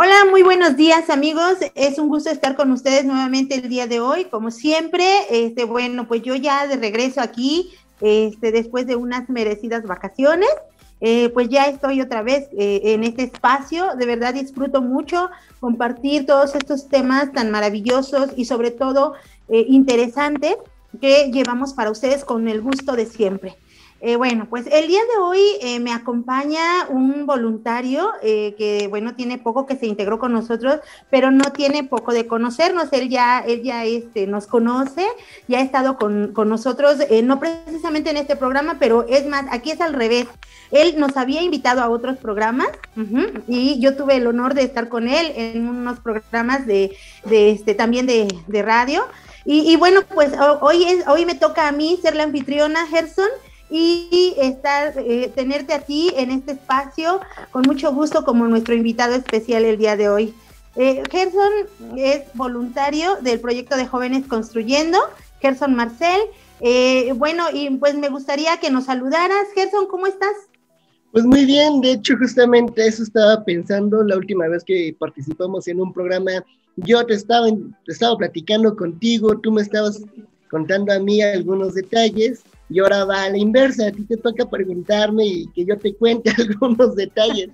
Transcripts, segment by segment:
Hola, muy buenos días amigos. Es un gusto estar con ustedes nuevamente el día de hoy. Como siempre, este, bueno, pues yo ya de regreso aquí, este, después de unas merecidas vacaciones, eh, pues ya estoy otra vez eh, en este espacio. De verdad disfruto mucho compartir todos estos temas tan maravillosos y sobre todo eh, interesantes que llevamos para ustedes con el gusto de siempre. Eh, bueno, pues el día de hoy eh, me acompaña un voluntario eh, que, bueno, tiene poco que se integró con nosotros, pero no tiene poco de conocernos. Él ya, él ya este, nos conoce, ya ha estado con, nosotros, no precisamente en este programa, pero es más, aquí es al revés. Él nos había invitado a otros programas y yo tuve el honor de estar con él en unos programas de, de este, también de, de radio. Y, bueno, pues hoy, hoy me toca a mí ser la anfitriona, Gerson y estar, eh, tenerte a ti en este espacio con mucho gusto como nuestro invitado especial el día de hoy. Eh, Gerson es voluntario del proyecto de Jóvenes Construyendo, Gerson Marcel. Eh, bueno, y pues me gustaría que nos saludaras. Gerson, ¿cómo estás? Pues muy bien, de hecho justamente eso estaba pensando la última vez que participamos en un programa. Yo te estaba, te estaba platicando contigo, tú me estabas contando a mí algunos detalles y ahora va a la inversa, a ti te toca preguntarme y que yo te cuente algunos detalles.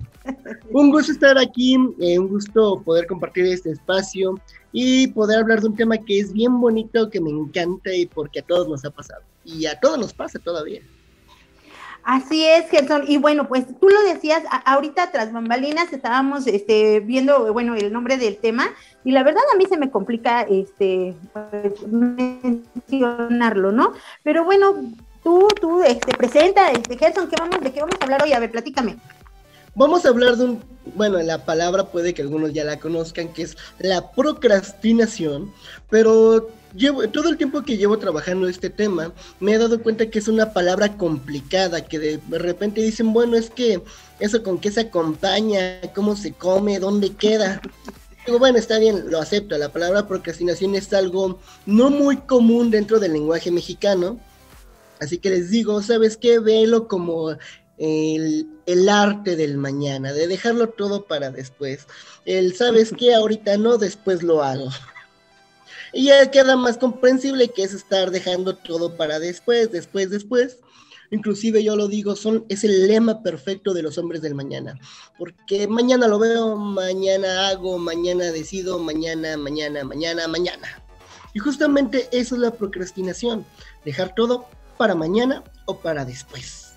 un gusto estar aquí, eh, un gusto poder compartir este espacio y poder hablar de un tema que es bien bonito, que me encanta y porque a todos nos ha pasado y a todos nos pasa todavía. Así es, Gerson. Y bueno, pues tú lo decías, ahorita tras bambalinas estábamos este, viendo, bueno, el nombre del tema, y la verdad a mí se me complica este, pues, mencionarlo, ¿no? Pero bueno, tú, tú, este, presenta, este, Gerson, ¿qué vamos, ¿de qué vamos a hablar hoy? A ver, platícame. Vamos a hablar de un, bueno, la palabra puede que algunos ya la conozcan, que es la procrastinación, pero llevo, todo el tiempo que llevo trabajando este tema, me he dado cuenta que es una palabra complicada, que de repente dicen, bueno, es que eso con qué se acompaña, cómo se come, dónde queda. Digo, bueno, está bien, lo acepto. La palabra procrastinación es algo no muy común dentro del lenguaje mexicano. Así que les digo, ¿sabes qué? Velo como el, el, arte del mañana, de dejarlo todo para después. El, ¿sabes qué? Ahorita no, después lo hago. Y ya queda más comprensible que es estar dejando todo para después, después, después. Inclusive yo lo digo, son, es el lema perfecto de los hombres del mañana. Porque mañana lo veo, mañana hago, mañana decido, mañana, mañana, mañana, mañana. Y justamente eso es la procrastinación, dejar todo para mañana o para después.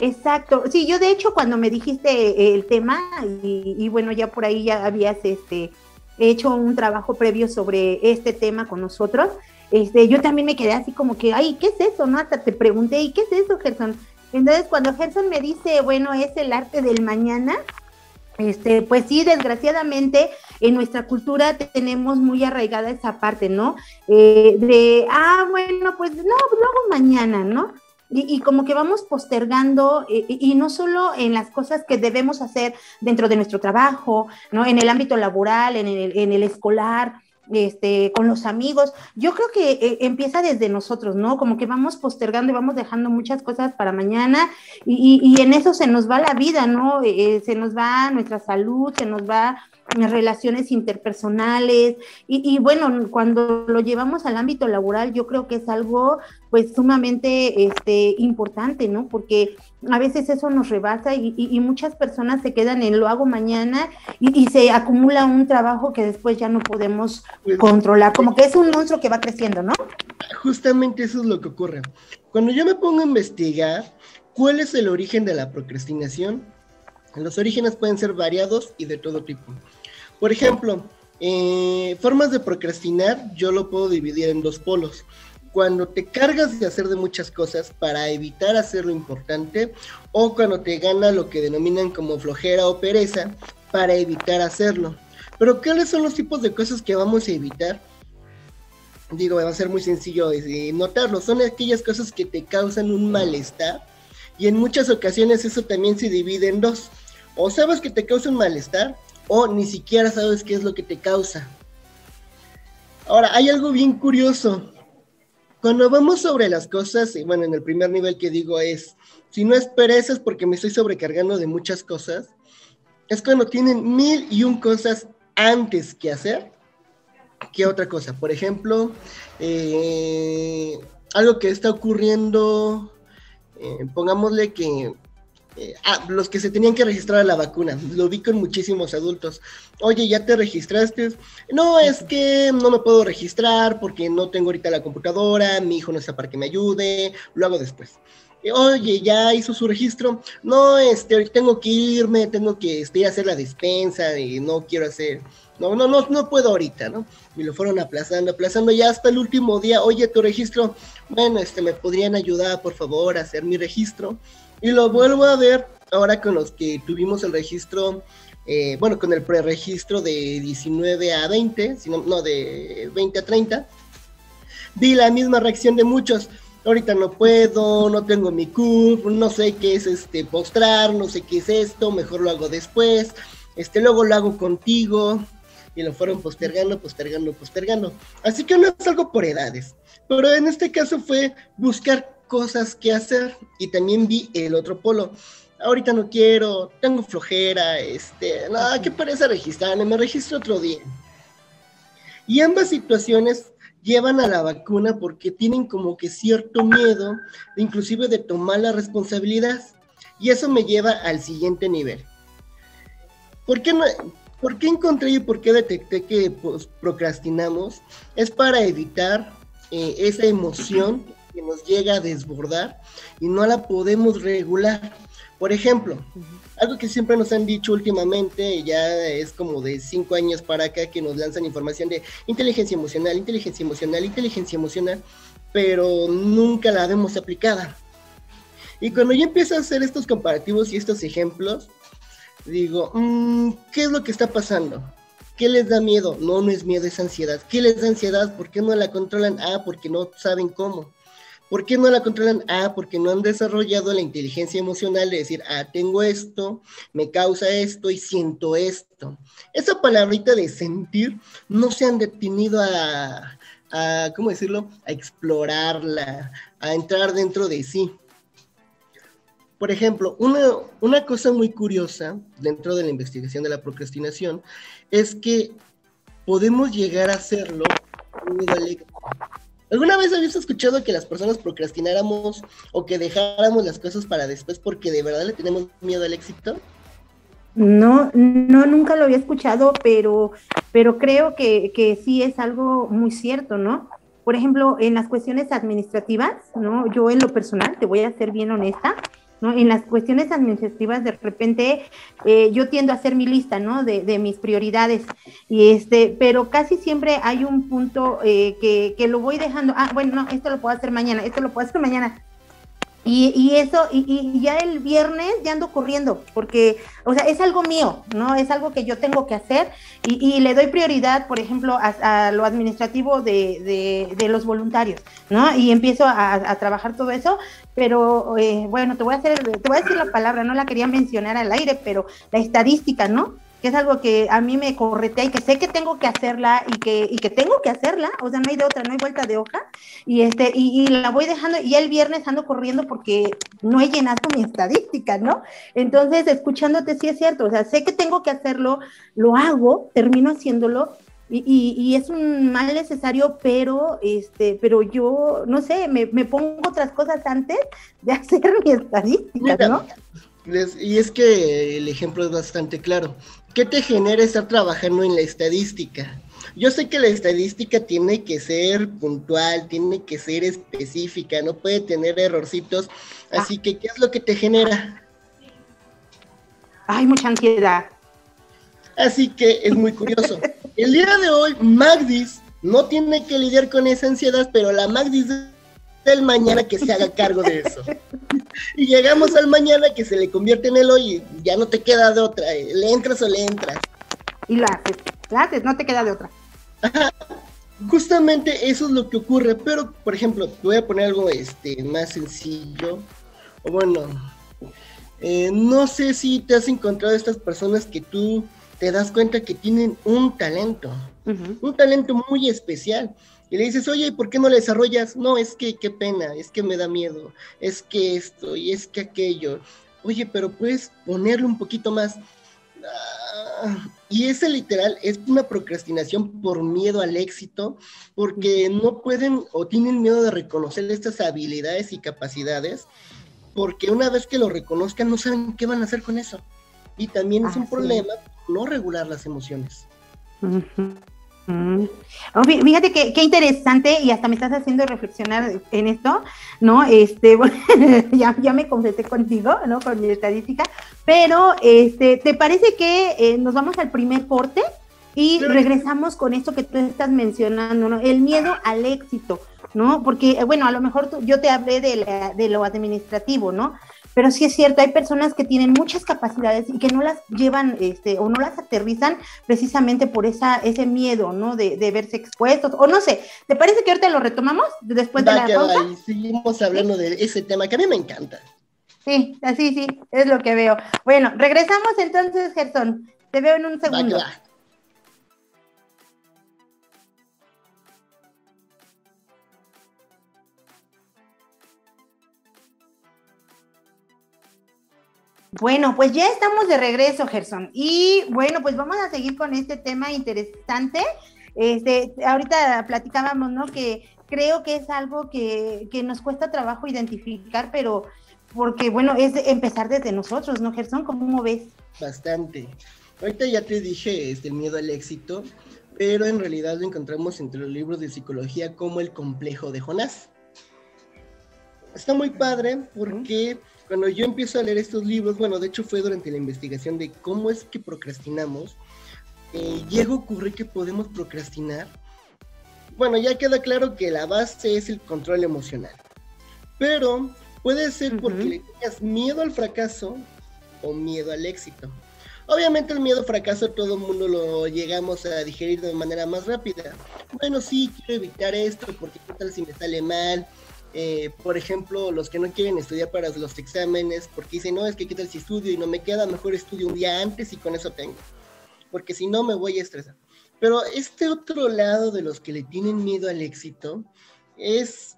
Exacto, sí, yo de hecho cuando me dijiste el tema y bueno, ya por ahí ya habías este, hecho un trabajo previo sobre este tema con nosotros, este, yo también me quedé así como que, ay, ¿qué es eso? ¿No? Hasta te pregunté, ¿y qué es eso, Gerson? Entonces, cuando Gerson me dice, bueno, es el arte del mañana, este, pues sí, desgraciadamente en nuestra cultura tenemos muy arraigada esa parte, ¿no? Eh, de, ah, bueno, pues no, luego mañana, ¿no? Y, como que vamos postergando, eh, y, no solo en las cosas que debemos hacer dentro de nuestro trabajo, ¿no? En el ámbito laboral, en el, en el escolar, este, con los amigos. Yo creo que eh, empieza desde nosotros, ¿no? Como que vamos postergando y vamos dejando muchas cosas para mañana y, y, en eso se nos va la vida, ¿no? Eh, se nos va nuestra salud, se nos va relaciones interpersonales y, bueno, cuando lo llevamos al ámbito laboral yo creo que es algo pues sumamente este, importante, ¿no? Porque a veces eso nos rebasa y, y muchas personas se quedan en lo hago mañana y, se acumula un trabajo que después ya no podemos controlar, como que es un monstruo que va creciendo, ¿no? Justamente eso es lo que ocurre. Cuando yo me pongo a investigar cuál es el origen de la procrastinación, los orígenes pueden ser variados y de todo tipo. Por ejemplo, eh, formas de procrastinar yo lo puedo dividir en dos polos. Cuando te cargas de hacer de muchas cosas para evitar hacer lo importante o cuando te gana lo que denominan como flojera o pereza para evitar hacerlo. Pero ¿cuáles son los tipos de cosas que vamos a evitar? Digo, va a ser muy sencillo notarlo. Son aquellas cosas que te causan un malestar y en muchas ocasiones eso también se divide en dos. O sabes que te causa un malestar o ni siquiera sabes qué es lo que te causa. Ahora, hay algo bien curioso. Cuando vamos sobre las cosas, y bueno, en el primer nivel que digo es, si no es es porque me estoy sobrecargando de muchas cosas. es cuando tienen mil y un cosas antes que hacer que otra cosa. Por ejemplo, eh, algo que está ocurriendo, eh, pongámosle que eh, los que se tenían que registrar a la vacuna, lo vi con muchísimos adultos. Oye, ¿ya te registraste? No, es que no me puedo registrar porque no tengo ahorita la computadora, mi hijo no está para que me ayude, lo hago después. Oye, ya hizo su registro. No, este, tengo que irme, tengo que este, hacer la despensa y no quiero hacer. No, no, no, no puedo ahorita, ¿no? Y lo fueron aplazando, aplazando ya hasta el último día. Oye, tu registro, bueno, este, me podrían ayudar, por favor, a hacer mi registro. Y lo vuelvo a ver ahora con los que tuvimos el registro, eh, bueno, con el preregistro de 19 a 20, sino, no, de 20 a 30. Vi la misma reacción de muchos. Ahorita no puedo, no tengo mi CUP, no sé qué es este postrar, no sé qué es esto, mejor lo hago después. Este, luego lo hago contigo y lo fueron postergando, postergando, postergando. Así que no es algo por edades, pero en este caso fue buscar cosas que hacer y también vi el otro polo. Ahorita no quiero, tengo flojera, este, nada, ¿qué parece registrarme? Me registro otro día. Y ambas situaciones llevan a la vacuna porque tienen como que cierto miedo, inclusive de tomar la responsabilidad. Y eso me lleva al siguiente nivel. ¿Por qué, no, ¿Por qué encontré y por qué detecté que pues, procrastinamos? Es para evitar eh, esa emoción que nos llega a desbordar y no la podemos regular. Por ejemplo, algo que siempre nos han dicho últimamente, ya es como de cinco años para acá que nos lanzan información de inteligencia emocional, inteligencia emocional, inteligencia emocional, pero nunca la vemos aplicada. Y cuando yo empiezo a hacer estos comparativos y estos ejemplos, digo, mm, ¿qué es lo que está pasando? ¿Qué les da miedo? No, no es miedo, es ansiedad. ¿Qué les da ansiedad? ¿Por qué no la controlan? Ah, porque no saben cómo. ¿Por qué no la controlan? Ah, porque no han desarrollado la inteligencia emocional de decir, ah, tengo esto, me causa esto y siento esto. Esa palabrita de sentir no se han detenido a, a ¿cómo decirlo? A explorarla, a entrar dentro de sí. Por ejemplo, una, una cosa muy curiosa dentro de la investigación de la procrastinación es que podemos llegar a hacerlo ¿Alguna vez habías escuchado que las personas procrastináramos o que dejáramos las cosas para después porque de verdad le tenemos miedo al éxito? No, no, nunca lo había escuchado, pero, pero creo que, que sí es algo muy cierto, ¿no? Por ejemplo, en las cuestiones administrativas, ¿no? Yo en lo personal, te voy a ser bien honesta, ¿no? En las cuestiones administrativas, de repente, eh, yo tiendo a hacer mi lista, ¿no? De, de, mis prioridades, y este, pero casi siempre hay un punto eh, que, que, lo voy dejando, ah, bueno, no, esto lo puedo hacer mañana, esto lo puedo hacer mañana, y, y, eso, y, y, ya el viernes ya ando corriendo, porque, o sea, es algo mío, ¿no? Es algo que yo tengo que hacer y, le doy prioridad, por ejemplo, a, a lo administrativo de, de, de, los voluntarios, ¿no? Y empiezo a, a trabajar todo eso, pero eh, bueno, te voy a hacer, te voy a decir la palabra, no la quería mencionar al aire, pero la estadística, ¿no? Que es algo que a mí me corretea y que sé que tengo que hacerla y que, y que tengo que hacerla, o sea, no hay de otra, no hay vuelta de hoja, y, este, y, y la voy dejando, y el viernes ando corriendo porque no he llenado mi estadística, ¿no? Entonces, escuchándote, sí es cierto, o sea, sé que tengo que hacerlo, lo hago, termino haciéndolo, y, y, y, es un mal necesario, pero este, pero yo no sé, me, me pongo otras cosas antes de hacer mi estadística, ¿no? Y es que el ejemplo es bastante claro. ¿Qué te genera estar trabajando en la estadística? Yo sé que la estadística tiene que ser puntual, tiene que ser específica, no puede tener errorcitos. Así que, ¿qué es lo que te genera? Hay mucha ansiedad. Así que es muy curioso. El día de hoy, Magdis no tiene que lidiar con esa ansiedad, pero la Magdis del mañana que se haga cargo de eso. Y llegamos al mañana que se le convierte en el hoy y ya no te queda de otra. Eh, ¿Le entras o le entras? Y lo haces, lo haces, no te queda de otra. Justamente eso es lo que ocurre, pero por ejemplo, te voy a poner algo este, más sencillo. O bueno, eh, no sé si te has encontrado estas personas que tú te das cuenta que tienen un talento, un talento muy especial y le dices, oye, ¿por qué no le desarrollas? No, es que qué pena, es que me da miedo, es que esto y es que aquello. Oye, pero puedes ponerle un poquito más. Ah, y ese literal es una procrastinación por miedo al éxito, porque no pueden o tienen miedo de reconocer estas habilidades y capacidades, porque una vez que lo reconozcan no saben qué van a hacer con eso. Y también es un problema no regular las emociones. Oh, fíjate qué, interesante y hasta me estás haciendo reflexionar en esto, ¿no? Este, ya, ya me completé contigo, ¿no? Con mi estadística, pero este, ¿te parece que eh, nos vamos al primer corte y regresamos con esto que tú estás mencionando, ¿no? El miedo al éxito, ¿no? Porque, bueno, a lo mejor yo te hablé de, de lo administrativo, ¿no? Pero sí es cierto, hay personas que tienen muchas capacidades y que no las llevan este, o no las aterrizan precisamente por esa, ese miedo, ¿no? De, verse expuestos, o no sé, ¿te parece que ahorita lo retomamos después de la pausa? seguimos hablando de ese tema que a mí me encanta. Sí, así sí, es lo que veo. Bueno, regresamos entonces, Gerson. Te veo en un segundo. Bueno, pues ya estamos de regreso, Gerson. Y bueno, pues vamos a seguir con este tema interesante. Este, ahorita platicábamos, ¿no? Que creo que es algo que, nos cuesta trabajo identificar, pero porque, bueno, es empezar desde nosotros, ¿no, Gerson? ¿Cómo ves? Bastante. Ahorita ya te dije este, el miedo al éxito, pero en realidad lo encontramos entre los libros de psicología como el complejo de Jonás. Está muy padre porque cuando yo empiezo a leer estos libros, bueno, de hecho fue durante la investigación de cómo es que procrastinamos, eh, llega a ocurrir que podemos procrastinar. Bueno, ya queda claro que la base es el control emocional, pero puede ser porque le tengas miedo al fracaso o miedo al éxito. Obviamente el miedo al fracaso todo el mundo lo llegamos a digerir de manera más rápida. Bueno, sí, quiero evitar esto porque qué tal si me sale mal, eh, por ejemplo, los que no quieren estudiar para los exámenes, porque dicen, no, es que quita el estudio y no me queda, mejor estudio un día antes y con eso tengo, porque si no me voy a estresar. Pero este otro lado de los que le tienen miedo al éxito es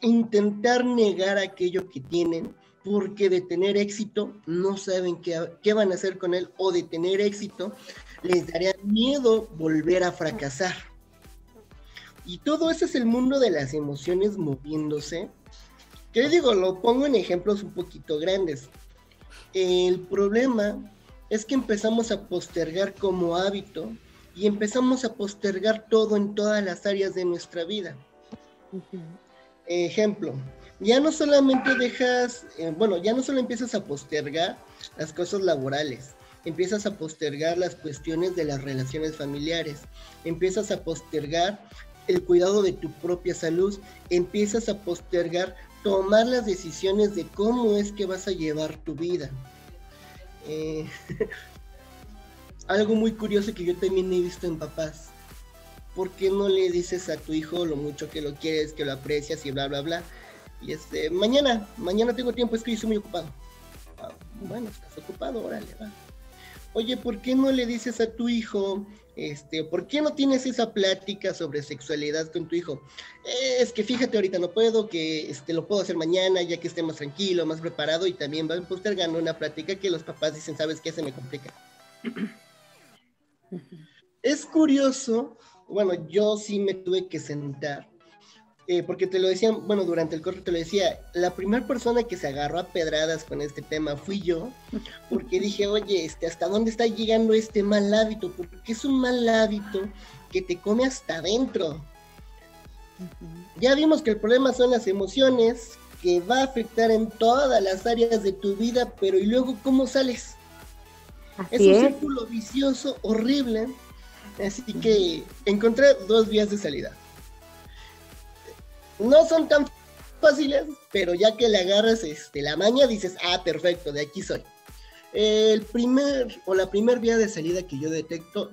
intentar negar aquello que tienen, porque de tener éxito no saben qué, qué van a hacer con él, o de tener éxito les daría miedo volver a fracasar. Y todo eso es el mundo de las emociones moviéndose. Que digo, lo pongo en ejemplos un poquito grandes. El problema es que empezamos a postergar como hábito y empezamos a postergar todo en todas las áreas de nuestra vida. Ejemplo, ya no solamente dejas, eh, bueno, ya no solo empiezas a postergar las cosas laborales, empiezas a postergar las cuestiones de las relaciones familiares, empiezas a postergar el cuidado de tu propia salud, empiezas a postergar tomar las decisiones de cómo es que vas a llevar tu vida. Eh, algo muy curioso que yo también he visto en papás. ¿Por qué no le dices a tu hijo lo mucho que lo quieres, que lo aprecias y bla, bla, bla? Y este, mañana, mañana tengo tiempo, es que yo estoy muy ocupado. Ah, bueno, estás ocupado, órale, va. Oye, ¿por qué no le dices a tu hijo, este, ¿por qué no tienes esa plática sobre sexualidad con tu hijo? es que fíjate, ahorita no puedo, que este, lo puedo hacer mañana, ya que esté más tranquilo, más preparado, y también va a postergando una plática que los papás dicen, ¿sabes qué? Se me complica. es curioso, bueno, yo sí me tuve que sentar eh, porque te lo decían, bueno, durante el corte te lo decía, la primera persona que se agarró a pedradas con este tema fui yo, porque dije, oye, este, ¿hasta dónde está llegando este mal hábito? Porque es un mal hábito que te come hasta adentro. Ya vimos que el problema son las emociones, que va a afectar en todas las áreas de tu vida, pero ¿y luego cómo sales? es un círculo vicioso horrible. Así que encontré dos vías de salida no son tan fáciles, pero ya que le agarras este, la maña, dices, ah, perfecto, de aquí soy. El primer o la primera vía de salida que yo detecto,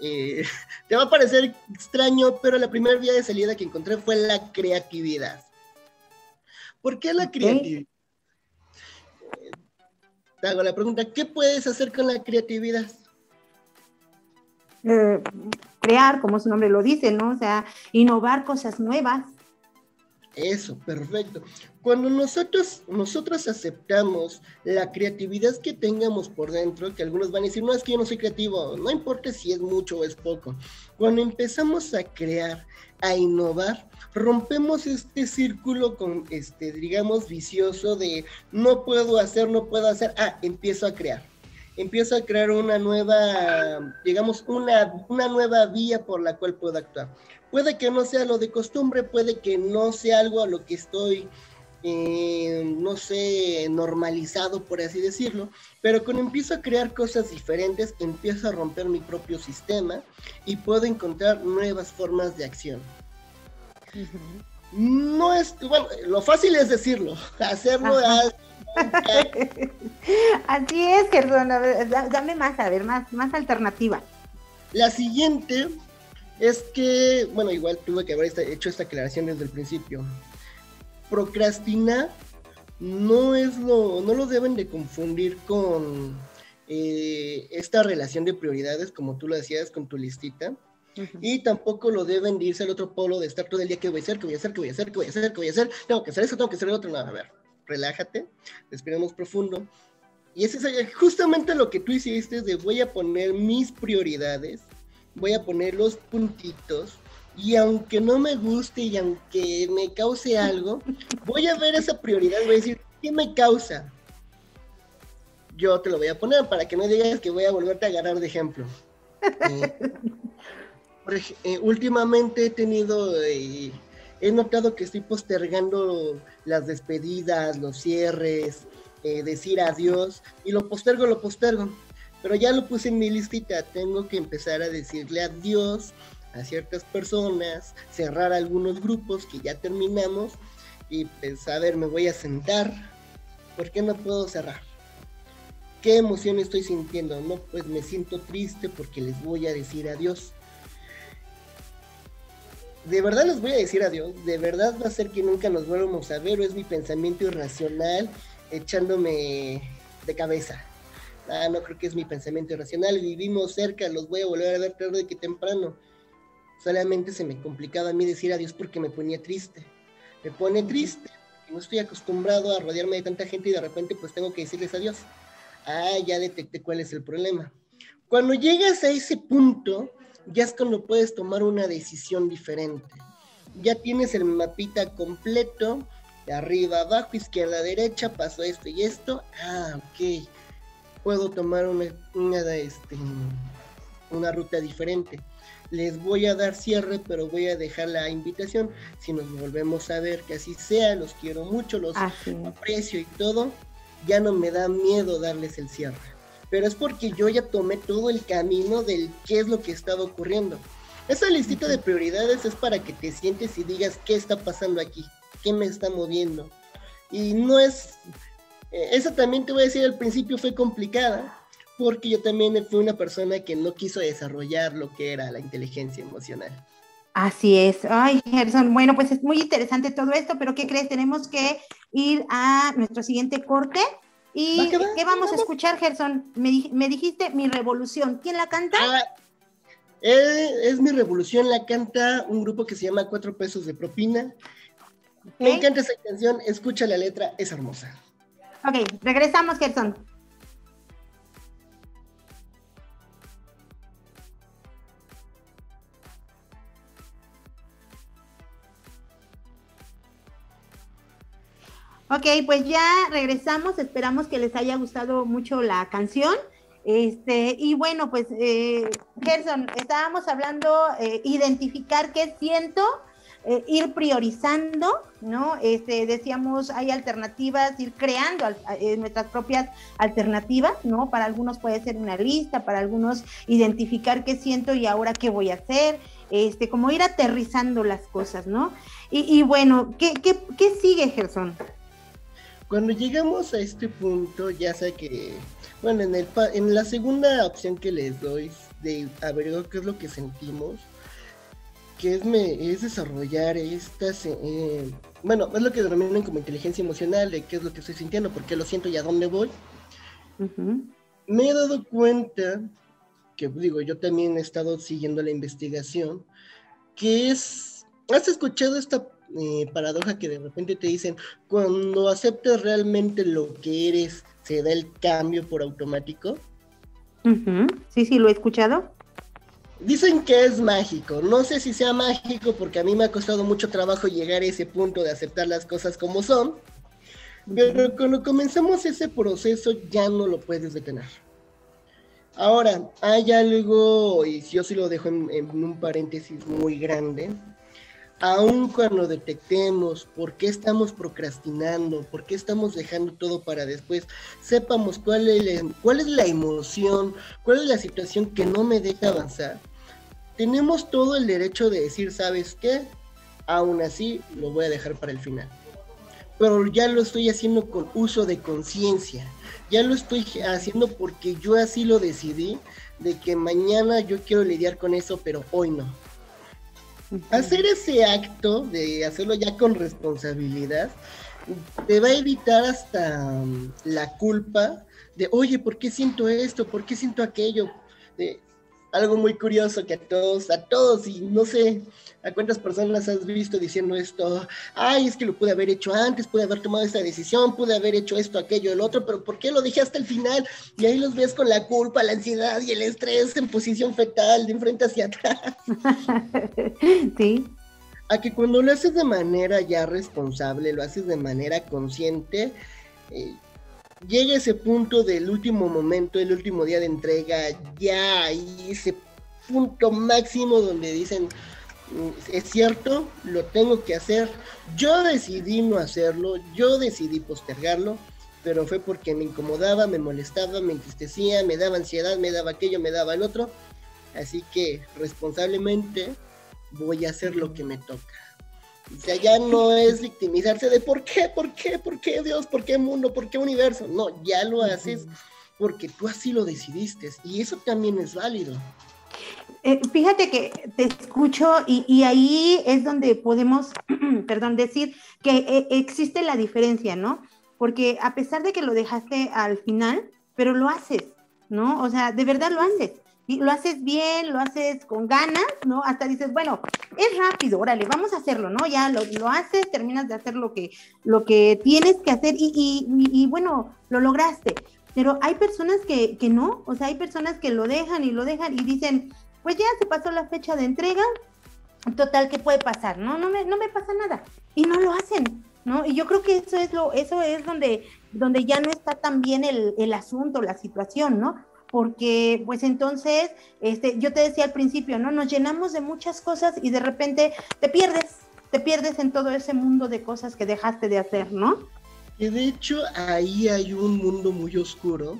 eh, te va a parecer extraño, pero la primera vía de salida que encontré fue la creatividad. ¿Por qué la creatividad? Te hago la pregunta, ¿qué puedes hacer con la creatividad? Eh, crear, como su nombre lo dice, ¿no? O sea, innovar cosas nuevas. Eso, perfecto. Cuando nosotros, nosotros aceptamos la creatividad que tengamos por dentro, que algunos van a decir, no, es que yo no soy creativo, no importa si es mucho o es poco. Cuando empezamos a crear, a innovar, rompemos este círculo con, este, digamos, vicioso de no puedo hacer, no puedo hacer, ah, empiezo a crear. Empiezo a crear una nueva, digamos, una, una nueva vía por la cual puedo actuar Puede que no sea lo de costumbre, puede que no sea algo a lo que estoy, eh, no sé, normalizado, por así decirlo, pero cuando empiezo a crear cosas diferentes, empiezo a romper mi propio sistema y puedo encontrar nuevas formas de acción. No es, bueno, lo fácil es decirlo, hacerlo Así es, Gerson, dame más, a ver, más, más alternativa. La siguiente es que, bueno, igual tuve que haber hecho esta aclaración desde el principio. Procrastinar no es lo, no lo deben de confundir con eh, esta relación de prioridades, como tú lo decías con tu listita. Y tampoco lo deben de irse al otro polo de estar todo el día, ¿qué voy a hacer? ¿Qué voy a hacer? ¿Qué voy a hacer? ¿Qué voy a hacer? ¿Qué voy a hacer? Tengo que hacer eso, tengo que hacer el otro. No, a ver, relájate, respiremos profundo. Y ese es justamente lo que tú hiciste de voy a poner mis prioridades voy a poner los puntitos y aunque no me guste y aunque me cause algo, voy a ver esa prioridad voy a decir, ¿qué me causa? Yo te lo voy a poner para que no digas que voy a volverte a agarrar de ejemplo. Eh, eh, últimamente he tenido, eh, he notado que estoy postergando las despedidas, los cierres, decir adiós, y lo postergo, lo postergo pero ya lo puse en mi listita, tengo que empezar a decirle adiós a ciertas personas, cerrar algunos grupos que ya terminamos y pues a ver, me voy a sentar, ¿por qué no puedo cerrar? ¿Qué emoción estoy sintiendo? No, pues me siento triste porque les voy a decir adiós. De verdad les voy a decir adiós, de verdad va a ser que nunca nos vuelvamos a ver o es mi pensamiento irracional echándome de cabeza ah, no creo que es mi pensamiento irracional, vivimos cerca, los voy a volver a ver tarde que temprano. Solamente se me complicaba a mí decir adiós porque me ponía triste. Me pone triste, no estoy acostumbrado a rodearme de tanta gente y de repente pues tengo que decirles adiós. Ah, ya detecté cuál es el problema. Cuando llegas a ese punto, ya es cuando puedes tomar una decisión diferente. Ya tienes el mapita completo, de arriba, abajo, izquierda, derecha, pasó esto y esto. Ah, ok puedo tomar una, este, una, ruta diferente. Les voy a dar cierre, pero voy a dejar la invitación. Si nos volvemos a ver, que así sea, los quiero mucho, los aprecio y todo, ya no me da miedo darles el cierre. Pero es porque yo ya tomé todo el camino del qué es lo que estaba ocurriendo. Esa listita de prioridades es para que te sientes y digas qué está pasando aquí, qué me está moviendo. Y no es eh, esa también te voy a decir al principio fue complicada, porque yo también fui una persona que no quiso desarrollar lo que era la inteligencia emocional. Así es. Ay, Gerson, bueno, pues es muy interesante todo esto, pero ¿qué crees? Tenemos que ir a nuestro siguiente corte. ¿Y qué vamos a escuchar, Gerson? Me, dijiste Mi Revolución. ¿Quién la canta? Ah, eh, es Mi Revolución, la canta un grupo que se llama Cuatro Pesos de Propina. Me encanta esa canción, escucha la letra, es hermosa. Ok, regresamos, Gerson. Ok, pues ya regresamos. Esperamos que les haya gustado mucho la canción. Este, y bueno, pues, eh, Gerson, estábamos hablando, eh, identificar qué siento eh, ir priorizando, ¿no? Este, decíamos, hay alternativas, ir creando eh, nuestras propias alternativas, ¿no? Para algunos puede ser una lista, para algunos identificar qué siento y ahora qué voy a hacer, este, como ir aterrizando las cosas, ¿no? Y, bueno, ¿qué, qué, qué sigue, Gerson? Cuando llegamos a este punto, ya sé que, bueno, en, el, en la segunda opción que les doy de averiguar qué es lo que sentimos, que es, me, es desarrollar estas, eh, bueno, es lo que denominan como inteligencia emocional, de qué es lo que estoy sintiendo, por qué lo siento y a dónde voy. Me he dado cuenta, que digo, yo también he estado siguiendo la investigación, que es, ¿has escuchado esta eh, paradoja que de repente te dicen, cuando aceptas realmente lo que eres, se da el cambio por automático. Sí, sí, lo he escuchado. Dicen que es mágico. No sé si sea mágico porque a mí me ha costado mucho trabajo llegar a ese punto de aceptar las cosas como son. Pero cuando comenzamos ese proceso ya no lo puedes detener. Ahora, hay algo, y yo sí lo dejo en, en un paréntesis muy grande, aun cuando detectemos por qué estamos procrastinando, por qué estamos dejando todo para después, sepamos cuál es, la, cuál es la emoción, cuál es la situación que no me deja avanzar, tenemos todo el derecho de decir, ¿sabes qué? Aún así, lo voy a dejar para el final. Pero ya lo estoy haciendo con uso de conciencia. Ya lo estoy haciendo porque yo así lo decidí, de que mañana yo quiero lidiar con eso, pero hoy no Hacer ese acto de hacerlo ya con responsabilidad te va a evitar hasta um, la culpa de, oye, ¿por qué siento esto? ¿Por qué siento aquello? De, algo muy curioso que a todos, a todos, y no sé a cuántas personas has visto diciendo esto, ay, es que lo pude haber hecho antes, pude haber tomado esta decisión, pude haber hecho esto, aquello, el otro, pero ¿por qué lo dije hasta el final? Y ahí los ves con la culpa, la ansiedad y el estrés en posición fetal, de enfrente hacia atrás. Sí. A que cuando lo haces de manera ya responsable, lo haces de manera consciente, eh, llega ese punto del último momento, el último día de entrega, ya ahí ese punto máximo donde dicen, mm, es cierto, lo tengo que hacer, yo decidí no hacerlo, yo decidí postergarlo, pero fue porque me incomodaba, me molestaba, me entristecía, me daba ansiedad, me daba aquello, me daba el otro, así que responsablemente voy a hacer lo que me toca. O sea, ya no es victimizarse de por qué, por qué, por qué Dios, por qué mundo, por qué universo. No, ya lo haces porque tú así lo decidiste y eso también es válido. Eh, fíjate que te escucho y, ahí es donde podemos, perdón, decir que eh, existe la diferencia, ¿no? Porque a pesar de que lo dejaste al final, pero lo haces, ¿no? O sea, de verdad lo haces y lo haces bien, lo haces con ganas, ¿no? Hasta dices, bueno, es rápido, órale, vamos a hacerlo, ¿no? Ya lo, lo haces, terminas de hacer lo que, lo que tienes que hacer y, y, y, bueno, lo lograste. Pero hay personas que, que no, o sea, hay personas que lo dejan y lo dejan y dicen, pues ya se pasó la fecha de entrega, total, ¿qué puede pasar? No, no me, no me pasa nada. Y no lo hacen, ¿no? Y yo creo que eso es lo, eso es donde, donde ya no está tan bien el, el asunto, la situación, ¿no? Porque pues entonces, este, yo te decía al principio, ¿no? Nos llenamos de muchas cosas y de repente te pierdes, te pierdes en todo ese mundo de cosas que dejaste de hacer, ¿no? Y de hecho ahí hay un mundo muy oscuro.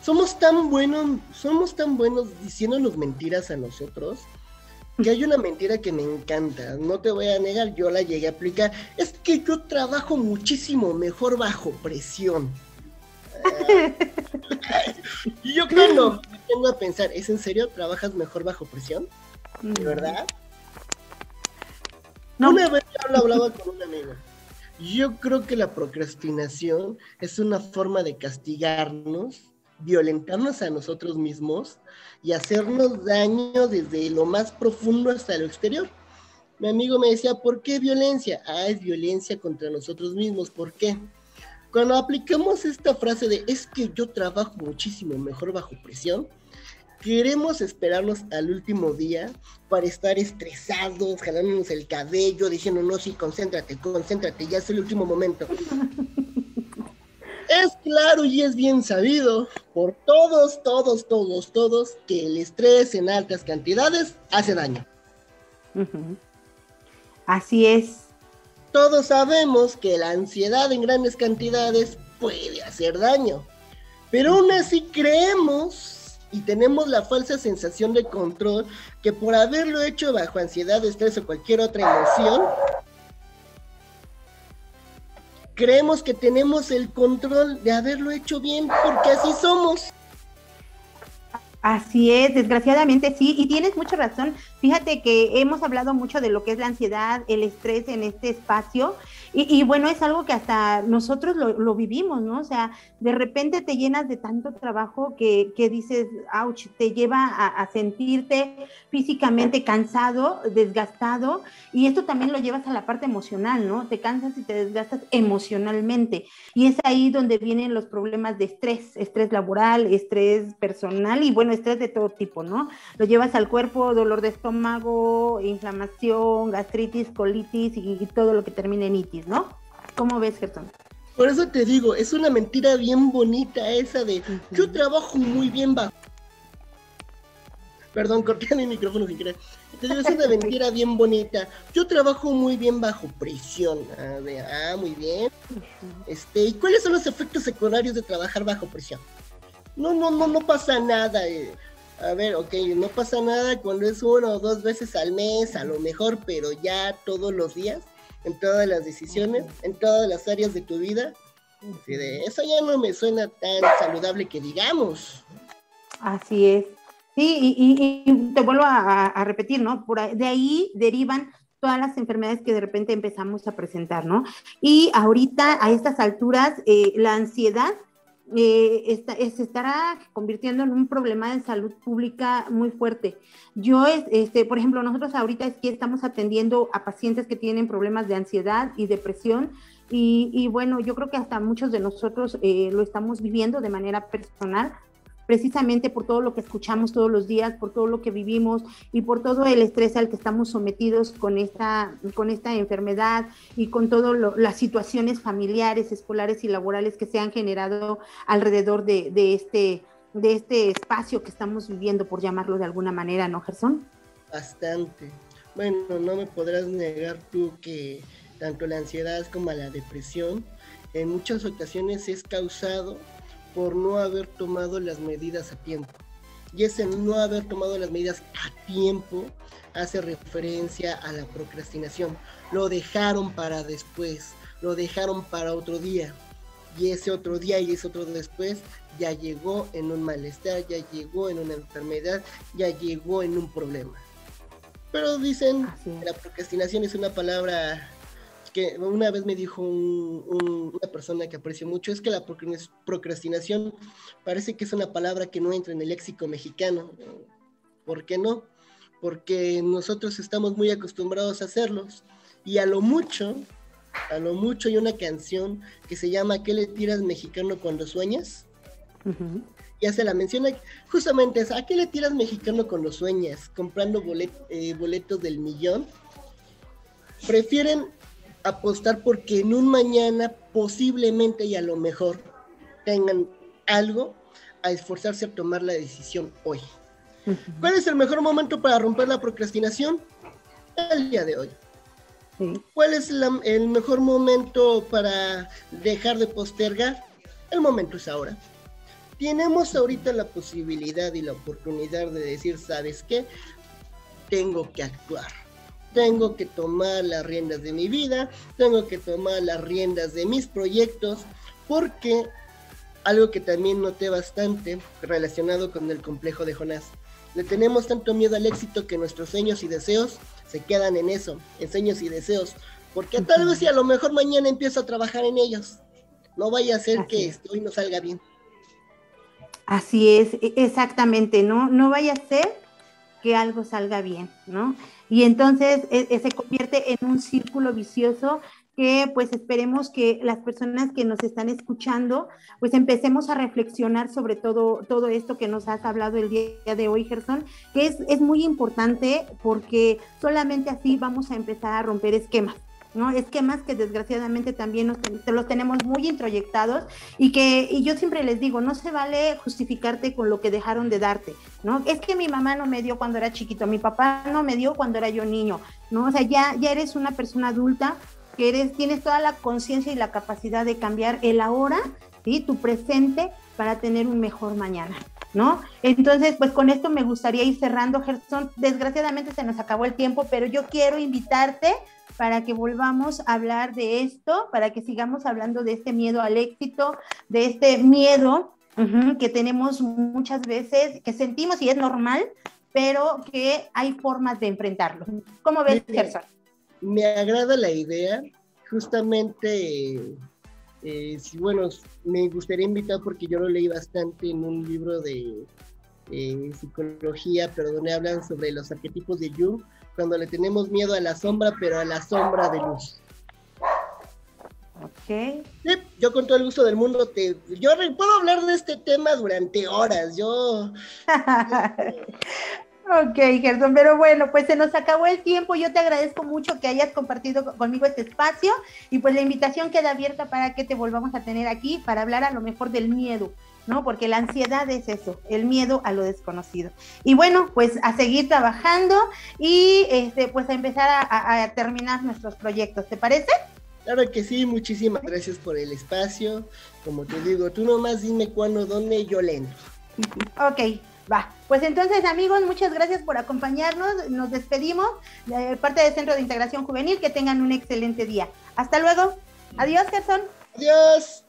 Somos tan buenos, somos tan buenos diciéndonos mentiras a nosotros, que hay una mentira que me encanta, no te voy a negar, yo la llegué a aplicar, es que yo trabajo muchísimo mejor bajo presión. Y yo cuando me tengo a pensar, ¿es en serio? ¿Trabajas mejor bajo presión? ¿De mm. verdad? Una vez yo lo hablaba con un amigo. Yo creo que la procrastinación es una forma de castigarnos, violentarnos a nosotros mismos y hacernos daño desde lo más profundo hasta lo exterior. Mi amigo me decía, ¿por qué violencia? Ah, es violencia contra nosotros mismos. ¿Por qué? Cuando aplicamos esta frase de es que yo trabajo muchísimo mejor bajo presión, queremos esperarnos al último día para estar estresados, jalándonos el cabello, diciendo, no, sí, concéntrate, concéntrate, ya es el último momento. es claro y es bien sabido por todos, todos, todos, todos, que el estrés en altas cantidades hace daño. Así es todos sabemos que la ansiedad en grandes cantidades puede hacer daño, pero aún así creemos y tenemos la falsa sensación de control que por haberlo hecho bajo ansiedad, estrés o cualquier otra emoción, creemos que tenemos el control de haberlo hecho bien porque así somos. Así es, desgraciadamente sí, y tienes mucha razón. Fíjate que hemos hablado mucho de lo que es la ansiedad, el estrés en este espacio, y, bueno, es algo que hasta nosotros lo, vivimos, ¿no? O sea, de repente te llenas de tanto trabajo que, dices, ouch, te lleva a, sentirte físicamente cansado, desgastado, y esto también lo llevas a la parte emocional, ¿no? Te cansas y te desgastas emocionalmente. Y es ahí donde vienen los problemas de estrés, estrés laboral, estrés personal y bueno, estrés de todo tipo, ¿no? Lo llevas al cuerpo, dolor de estómago, inflamación, gastritis, colitis y, y todo lo que termina en itis. ¿No? ¿Cómo ves, Gerson? Por eso te digo, es una mentira bien bonita esa de yo trabajo muy bien bajo. Perdón, corté mi micrófono sin querer. Te digo, es una mentira bien bonita. Yo trabajo muy bien bajo presión. ah, muy bien. Este, ¿y cuáles son los efectos secundarios de trabajar bajo presión? No, no, no, no pasa nada. Eh. A ver, ok, no pasa nada cuando es uno o dos veces al mes, a lo mejor, pero ya todos los días en todas las decisiones, en todas las áreas de tu vida. de eso ya no me suena tan saludable que digamos. Así es. Sí, y, te vuelvo a, repetir, ¿no? Por de ahí derivan todas las enfermedades que de repente empezamos a presentar, ¿no? Y ahorita, a estas alturas, eh, la ansiedad eh, se estará convirtiendo en un problema de salud pública muy fuerte. Yo, este, por ejemplo, nosotros ahorita que estamos atendiendo a pacientes que tienen problemas de ansiedad y depresión y, bueno, yo creo que hasta muchos de nosotros eh, lo estamos viviendo de manera personal precisamente por todo lo que escuchamos todos los días, por todo lo que vivimos y por todo el estrés al que estamos sometidos con esta, con esta enfermedad y con todas las situaciones familiares, escolares y laborales que se han generado alrededor de, este, de este espacio que estamos viviendo, por llamarlo de alguna manera, ¿no, Gerson? Bastante. Bueno, no me podrás negar tú que tanto la ansiedad como la depresión en muchas ocasiones es causado por no haber tomado las medidas a tiempo. Y ese no haber tomado las medidas a tiempo hace referencia a la procrastinación. Lo dejaron para después, lo dejaron para otro día. Y ese otro día y ese otro después ya llegó en un malestar, ya llegó en una enfermedad, ya llegó en un problema. Pero dicen, que la procrastinación es una palabra que una vez me dijo una persona que aprecio mucho, es que la procrastinación parece que es una palabra que no entra en el léxico mexicano. ¿Por qué no? Porque nosotros estamos muy acostumbrados a hacerlos. Y a lo mucho, a lo mucho hay una canción que se llama ¿Qué le tiras mexicano cuando sueñas? Ya se la menciona justamente es ¿a qué le tiras mexicano cuando sueñas? Comprando eh, boletos del millón. Prefieren apostar porque en un mañana posiblemente y a lo mejor tengan algo a esforzarse a tomar la decisión hoy. ¿Cuál es el mejor momento para romper la procrastinación? El día de hoy. ¿Cuál es el mejor momento para dejar de postergar? El momento es ahora. Tenemos ahorita la posibilidad y la oportunidad de decir, ¿sabes qué? Tengo que actuar tengo que tomar las riendas de mi vida, tengo que tomar las riendas de mis proyectos, porque algo que también noté bastante relacionado con el complejo de Jonás. Le tenemos tanto miedo al éxito que nuestros sueños y deseos se quedan en eso, en sueños y deseos, porque tal vez si a lo mejor mañana empiezo a trabajar en ellos, no vaya a ser que esto hoy no salga bien. Así es, e-, exactamente, no, no vaya a ser que algo salga bien, ¿no? Y entonces e, e, se convierte en un círculo vicioso que pues esperemos que las personas que nos están escuchando pues empecemos a reflexionar sobre todo, todo esto que nos has hablado el día de hoy, Gerson, que es, es muy importante porque solamente así vamos a empezar a romper esquemas. ¿No? Esquemas que desgraciadamente también nos, los tenemos muy introyectados y que y yo siempre les digo, no se vale justificarte con lo que dejaron de darte, ¿no? Es que mi mamá no me dio cuando era chiquito, mi papá no me dio cuando era yo niño, ¿no? O sea, ya, ya eres una persona adulta que eres, tienes toda la conciencia y la capacidad de cambiar el ahora, ¿sí? Tu presente para tener un mejor mañana. ¿No? Entonces, pues con esto me gustaría ir cerrando, Gerson. Desgraciadamente se nos acabó el tiempo, pero yo quiero invitarte para que volvamos a hablar de esto, para que sigamos hablando de este miedo al éxito, de este miedo que tenemos muchas veces, que sentimos y es normal, pero que hay formas de enfrentarlo. ¿Cómo ves, Gerson? Me agrada la idea, justamente, eh, bueno, me gustaría invitar porque yo lo leí bastante en un libro de eh, psicología, pero donde hablan sobre los arquetipos de Jung, cuando le tenemos miedo a la sombra, pero a la sombra de luz. Ok. yo con todo el gusto del mundo te, yo puedo hablar de este tema durante horas. Yo. Ok, Gerson, pero bueno, pues se nos acabó el tiempo. Yo te agradezco mucho que hayas compartido conmigo este espacio y pues la invitación queda abierta para que te volvamos a tener aquí para hablar a lo mejor del miedo, ¿no? Porque la ansiedad es eso, el miedo a lo desconocido. Y bueno, pues a seguir trabajando y este, pues a empezar a, a terminar nuestros proyectos, ¿te parece? Claro que sí, muchísimas gracias por el espacio. Como te digo, tú nomás dime cuándo, dónde, yo lento. Ok, va. Pues entonces, amigos, muchas gracias por acompañarnos. Nos despedimos de parte del Centro de Integración Juvenil. Que tengan un excelente día. Hasta luego. Adiós, Gerson. Adiós.